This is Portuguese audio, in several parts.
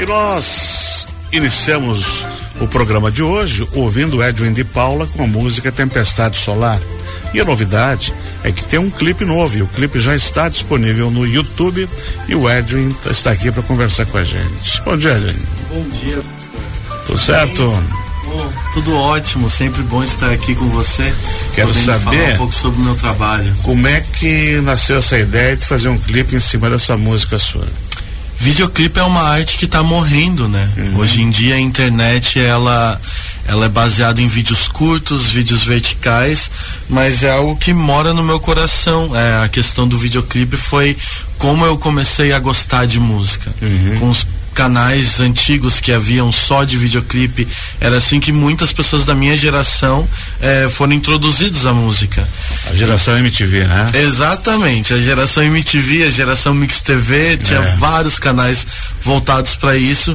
E nós iniciamos o programa de hoje ouvindo Edwin de Paula com a música Tempestade Solar. E a novidade é que tem um clipe novo e o clipe já está disponível no YouTube e o Edwin está aqui para conversar com a gente. Bom dia, Edwin. Bom dia. Tudo certo? Bom, tudo ótimo, sempre bom estar aqui com você. Quero saber falar um pouco sobre o meu trabalho. Como é que nasceu essa ideia de fazer um clipe em cima dessa música sua? Videoclipe é uma arte que está morrendo, né? Uhum. Hoje em dia a internet ela, ela é baseada em vídeos curtos, vídeos verticais, mas é algo que mora no meu coração. É, a questão do videoclipe foi como eu comecei a gostar de música. Uhum. Com os canais antigos que haviam só de videoclipe, era assim que muitas pessoas da minha geração eh, foram introduzidos à música. A geração MTV, né? Exatamente, a geração MTV, a geração Mix TV, tinha é. vários canais voltados para isso.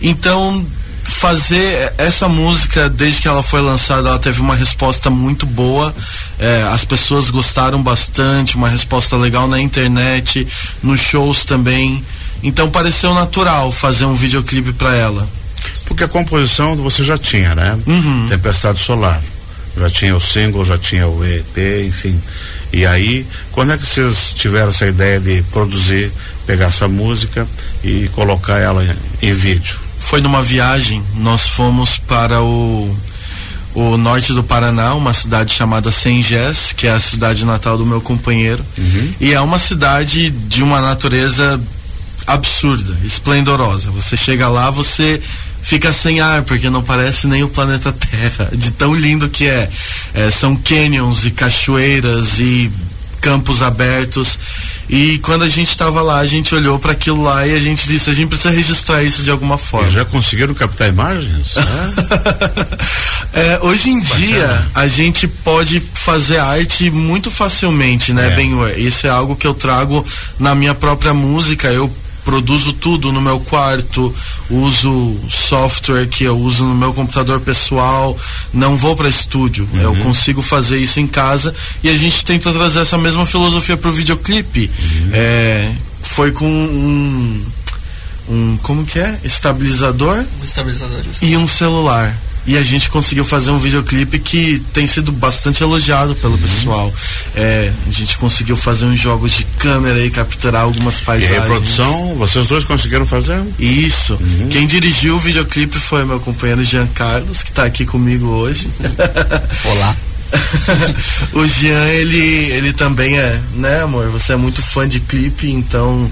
Então, fazer essa música desde que ela foi lançada ela teve uma resposta muito boa é, as pessoas gostaram bastante uma resposta legal na internet nos shows também então pareceu natural fazer um videoclipe para ela. Porque a composição você já tinha, né? Uhum. Tempestade Solar. Já tinha o single, já tinha o EP, enfim. E aí, quando é que vocês tiveram essa ideia de produzir, pegar essa música e colocar ela em, em vídeo? Foi numa viagem, nós fomos para o o norte do Paraná, uma cidade chamada Sengés, que é a cidade natal do meu companheiro. Uhum. E é uma cidade de uma natureza absurda, esplendorosa. Você chega lá, você fica sem ar, porque não parece nem o planeta Terra, de tão lindo que é. é são canyons e cachoeiras e campos abertos. E quando a gente estava lá, a gente olhou para aquilo lá e a gente disse: a gente precisa registrar isso de alguma forma. E já conseguiram captar imagens? é, hoje em Bacana. dia, a gente pode fazer arte muito facilmente, né, é. Ben? Isso é algo que eu trago na minha própria música. Eu produzo tudo no meu quarto, uso software que eu uso no meu computador pessoal, não vou para estúdio, uhum. eu consigo fazer isso em casa e a gente tenta trazer essa mesma filosofia para o videoclipe. Uhum. É, foi com um, um como que é? Estabilizador, um estabilizador e um celular e a gente conseguiu fazer um videoclipe que tem sido bastante elogiado pelo uhum. pessoal. É, a gente conseguiu fazer uns jogos de câmera e capturar algumas paisagens. E reprodução, vocês dois conseguiram fazer? Isso. Uhum. Quem dirigiu o videoclipe foi meu companheiro Jean Carlos, que está aqui comigo hoje. Olá. o Jean, ele, ele também é, né, amor? Você é muito fã de clipe, então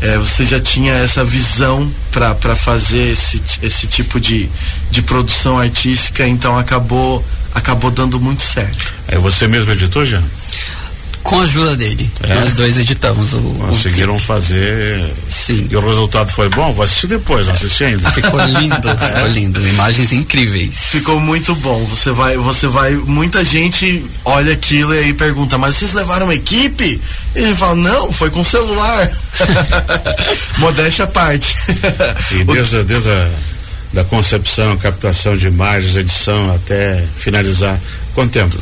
é, você já tinha essa visão para fazer esse, esse tipo de, de produção artística, então acabou acabou dando muito certo. É você mesmo editor, Jean? Com a ajuda dele. É? Nós dois editamos o. Conseguiram o fazer. Sim. E o resultado foi bom? Vou assistir depois, não assisti ainda. Ficou lindo, ficou é? lindo. Imagens incríveis. Ficou muito bom. Você vai, você vai. Muita gente olha aquilo e aí pergunta, mas vocês levaram uma equipe? E ele fala, não, foi com celular. Modéstia à parte. e desde, desde a da concepção, captação de imagens, edição até finalizar, quanto tempo?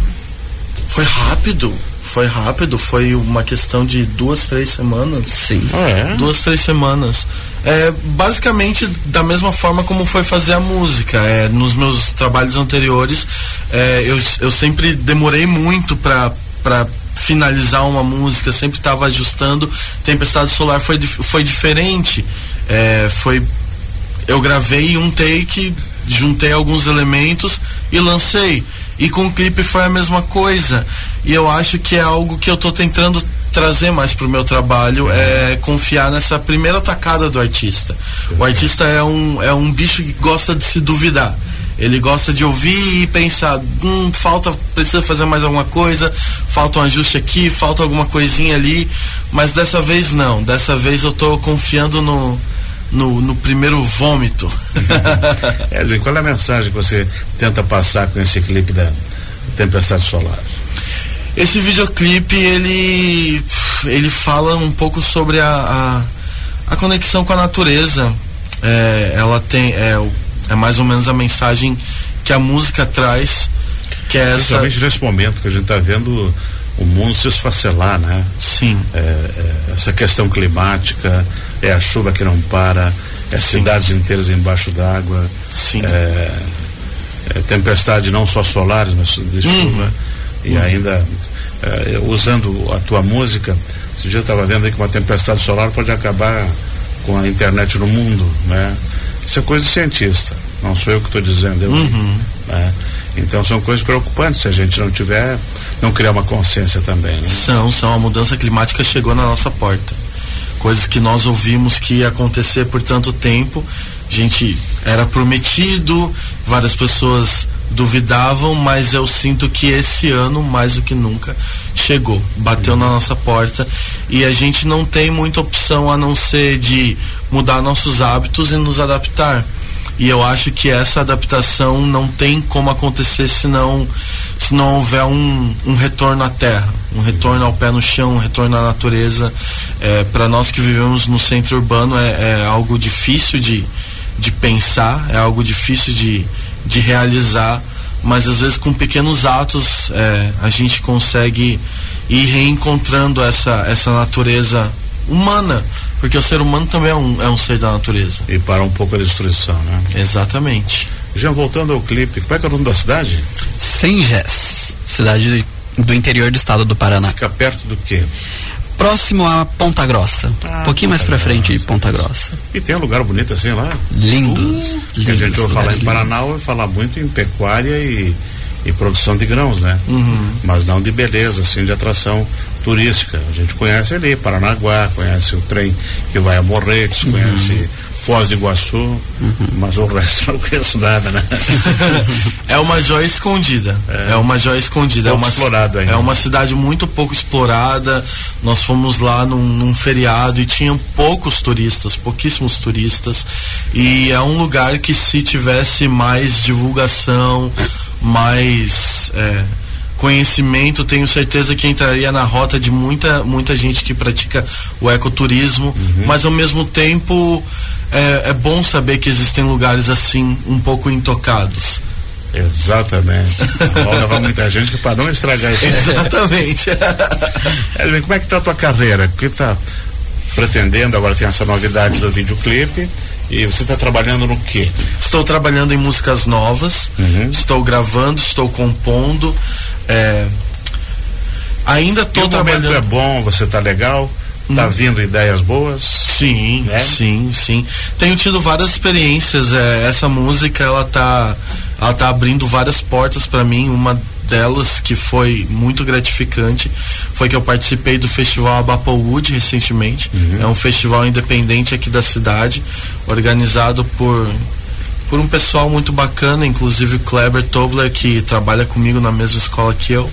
Foi rápido foi rápido, foi uma questão de duas, três semanas. Sim. Ah, é? Duas, três semanas. É, basicamente da mesma forma como foi fazer a música. É, nos meus trabalhos anteriores, é, eu, eu sempre demorei muito para finalizar uma música, sempre estava ajustando. Tempestade Solar foi, foi diferente. É, foi eu gravei um take, juntei alguns elementos e lancei. E com o clipe foi a mesma coisa. E eu acho que é algo que eu estou tentando trazer mais para o meu trabalho é confiar nessa primeira tacada do artista. O artista é um, é um bicho que gosta de se duvidar. Ele gosta de ouvir e pensar, hum, falta, precisa fazer mais alguma coisa, falta um ajuste aqui, falta alguma coisinha ali, mas dessa vez não. Dessa vez eu estou confiando no, no, no primeiro vômito. Edwin, qual é a mensagem que você tenta passar com esse clipe da Tempestade Solar? Esse videoclipe, ele, ele fala um pouco sobre a, a, a conexão com a natureza. É, ela tem, é, é mais ou menos a mensagem que a música traz. Que é essa... Principalmente nesse momento que a gente está vendo o mundo se esfacelar, né? Sim. É, é, essa questão climática, é a chuva que não para, é, cidades inteiras embaixo d'água, é, é, tempestade não só solares, mas de chuva, uhum. E ainda é, usando a tua música, esse dia eu estava vendo aí que uma tempestade solar pode acabar com a internet no mundo, né? Isso é coisa de cientista, não sou eu que estou dizendo, eu, uhum. né? Então são coisas preocupantes se a gente não tiver, não criar uma consciência também. Né? São, são. A mudança climática chegou na nossa porta. Coisas que nós ouvimos que ia acontecer por tanto tempo, a gente era prometido, várias pessoas duvidavam, mas eu sinto que esse ano, mais do que nunca, chegou, bateu uhum. na nossa porta e a gente não tem muita opção a não ser de mudar nossos hábitos e nos adaptar. E eu acho que essa adaptação não tem como acontecer se não, se não houver um, um retorno à terra, um retorno ao pé no chão, um retorno à natureza. É, Para nós que vivemos no centro urbano é, é algo difícil de, de pensar, é algo difícil de, de realizar, mas às vezes com pequenos atos é, a gente consegue ir reencontrando essa, essa natureza humana, porque o ser humano também é um, é um ser da natureza. E para um pouco a destruição, né? Exatamente. Já voltando ao clipe, como é que é o nome da cidade? Sengés, cidade do interior do estado do Paraná. Fica perto do quê? Próximo a Ponta Grossa. Ah, um pouquinho mais pra frente de Ponta Grossa. E tem um lugar bonito assim lá? Lindos. Uh, lindos a gente ouve falar em Paraná, ouve falar muito em pecuária e, e produção de grãos, né? Uhum. Mas não de beleza, assim, de atração turística. A gente conhece ali Paranaguá, conhece o trem que vai a Morretes, uhum. conhece Foz do Iguaçu, uhum. mas o resto não conheço nada, né? é uma joia escondida. É, é uma joia escondida. Pouco é uma, explorada ainda. É uma cidade muito pouco explorada. Nós fomos lá num, num feriado e tinham poucos turistas, pouquíssimos turistas. E é um lugar que se tivesse mais divulgação, mais. É, conhecimento, tenho certeza que entraria na rota de muita, muita gente que pratica o ecoturismo, uhum. mas ao mesmo tempo é, é bom saber que existem lugares assim, um pouco intocados. Exatamente. Levar muita gente para não estragar isso. Exatamente. Edwin, como é que está a tua carreira? O que está pretendendo? Agora tem essa novidade do videoclipe. E você está trabalhando no quê? Estou trabalhando em músicas novas, uhum. estou gravando, estou compondo. É... Ainda estou trabalhando. é bom, você está legal, está hum. vindo ideias boas. Sim, né? sim, sim. Tenho tido várias experiências. É, essa música ela tá, ela tá abrindo várias portas para mim. Uma delas que foi muito gratificante foi que eu participei do festival Abapowood recentemente. Uhum. É um festival independente aqui da cidade, organizado por por um pessoal muito bacana, inclusive o Kleber Tobler, que trabalha comigo na mesma escola que eu.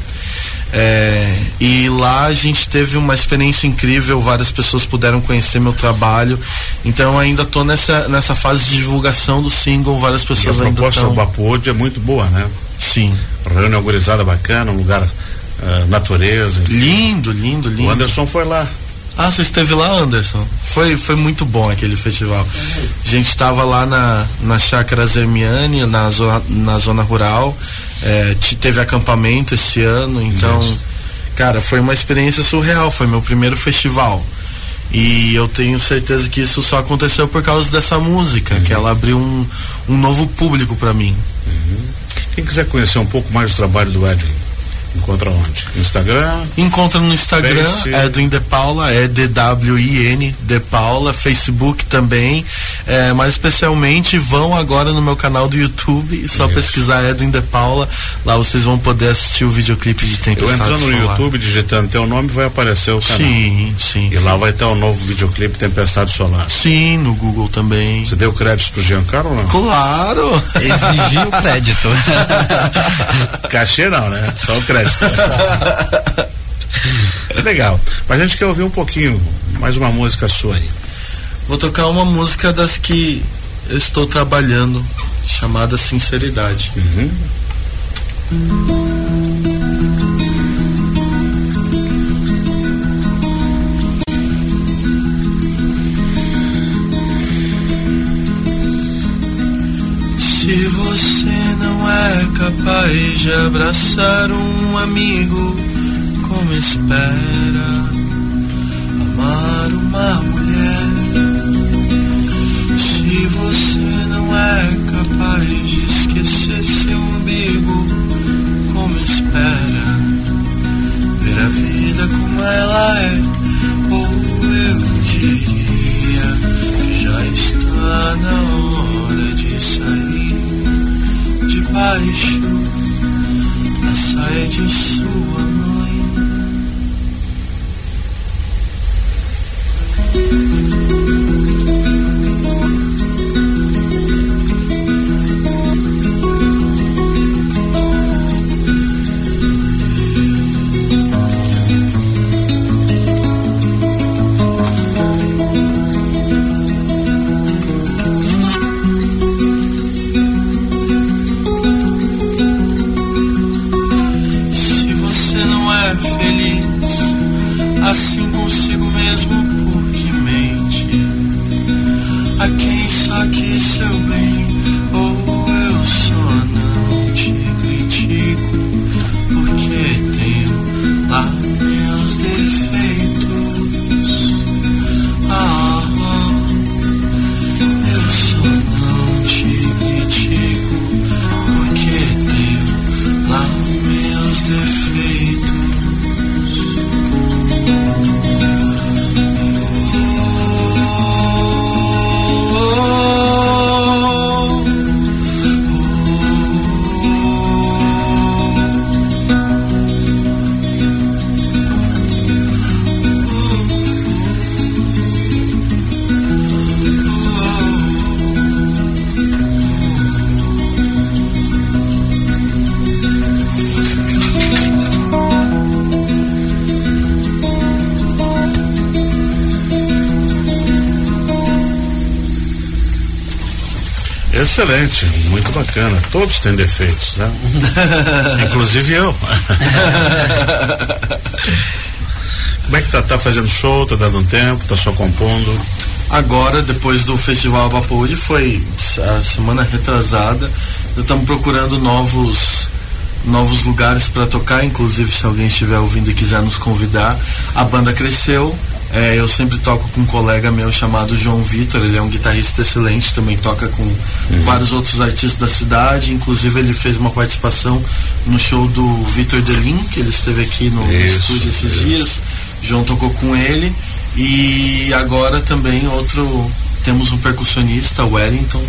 É, e lá a gente teve uma experiência incrível, várias pessoas puderam conhecer meu trabalho. Então ainda estou nessa, nessa fase de divulgação do single, várias pessoas a ainda estão. A proposta do é muito boa, né? Sim. Reunião gurizada bacana, um lugar uh, natureza. Lindo, lindo, lindo. O Anderson foi lá. Ah, você esteve lá, Anderson? Foi, foi muito bom aquele festival. A gente estava lá na, na Chácara Zermiane, na zona, na zona rural. É, teve acampamento esse ano, então, Isso. cara, foi uma experiência surreal. Foi meu primeiro festival. E eu tenho certeza que isso só aconteceu por causa dessa música, uhum. que ela abriu um, um novo público para mim. Uhum. Quem quiser conhecer um pouco mais do trabalho do Edwin, encontra onde? No Instagram? Encontra no Instagram, Face. Edwin De Paula, é D-W-I-N De Paula, Facebook também, é, mas especialmente vão agora no meu canal do YouTube, só Isso. pesquisar Edwin De Paula, lá vocês vão poder assistir o videoclipe de Tempestade Eu entrando no YouTube, digitando teu nome, vai aparecer o canal. Sim, sim. E sim. lá vai ter o um novo videoclipe Tempestade Solar. Sim, no Google também. Você deu crédito pro Giancarlo ou não? Claro! Exigiu crédito. Cachê não, né? Só o crédito. Legal. Mas a gente quer ouvir um pouquinho, mais uma música sua aí. Vou tocar uma música das que eu estou trabalhando, chamada Sinceridade. Uhum. Você não é capaz de abraçar um amigo como espera amar uma mulher. Se você não é capaz de esquecer seu umbigo como espera ver a vida como ela é, ou eu diria que já está na hora. Excelente, muito bacana. Todos têm defeitos, né? Inclusive eu. Como é que tá? Tá fazendo show, tá dando um tempo, tá só compondo? Agora, depois do Festival Abapude, foi a semana retrasada. Estamos procurando novos novos lugares para tocar, inclusive se alguém estiver ouvindo e quiser nos convidar. A banda cresceu. É, eu sempre toco com um colega meu chamado João Vitor, ele é um guitarrista excelente, também toca com vários outros artistas da cidade, inclusive ele fez uma participação no show do Vitor Delin, que ele esteve aqui no Isso, estúdio esses isso. dias. João tocou com ele e agora também outro temos um percussionista, Wellington,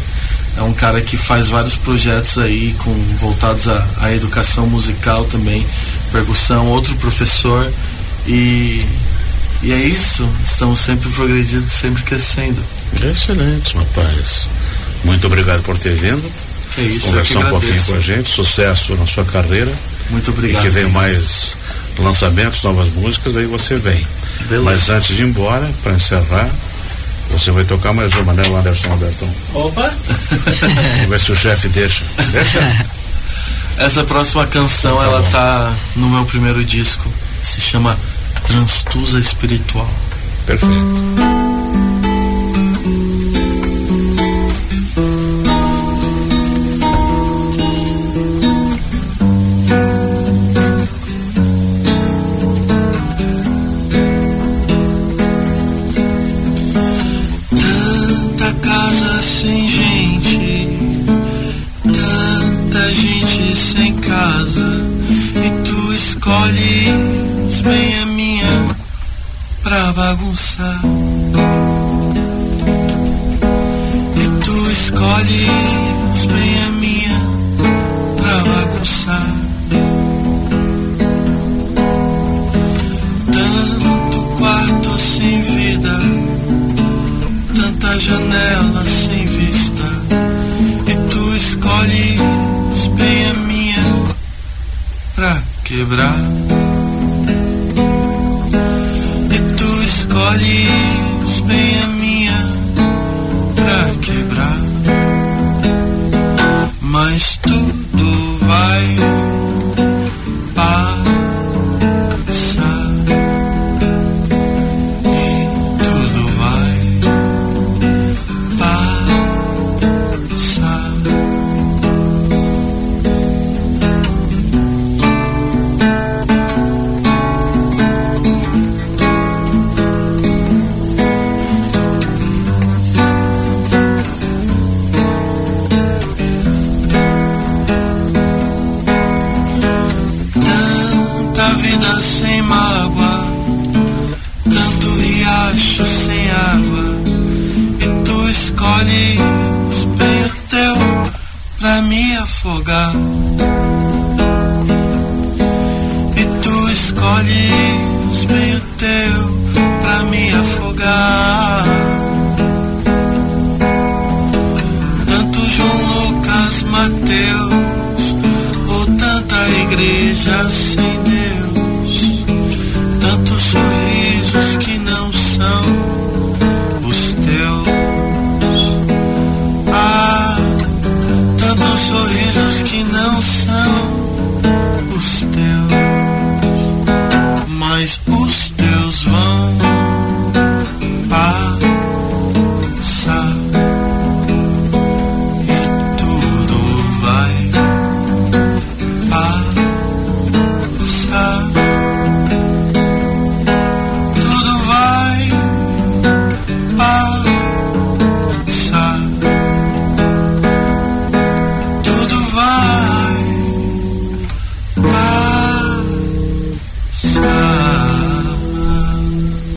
é um cara que faz vários projetos aí com voltados à, à educação musical também, percussão, outro professor e e é isso, estamos sempre progredindo, sempre crescendo. Excelente, rapaz. Muito obrigado por ter vindo. É isso, Conversar um pouquinho com a gente. Sucesso na sua carreira. Muito E obrigado. que venham mais lançamentos, novas músicas, aí você vem. Beleza. Mas antes de ir embora, para encerrar, você vai tocar mais uma, né, o Anderson Albertão? Opa! Vamos ver se o chefe deixa. Deixa? Essa próxima canção, Tá ela bom. tá no meu primeiro disco, se chama Transtusa Espiritual. Perfeito. Tanta casa sem gente, tanta gente sem casa, e tu escolhes bem a minha pra bagunçar. E tu escolhes bem a minha pra bagunçar. Tanto quarto sem vida tanta janela sem vista e tu escolhes bem a minha pra quebrar teu pra me afogar.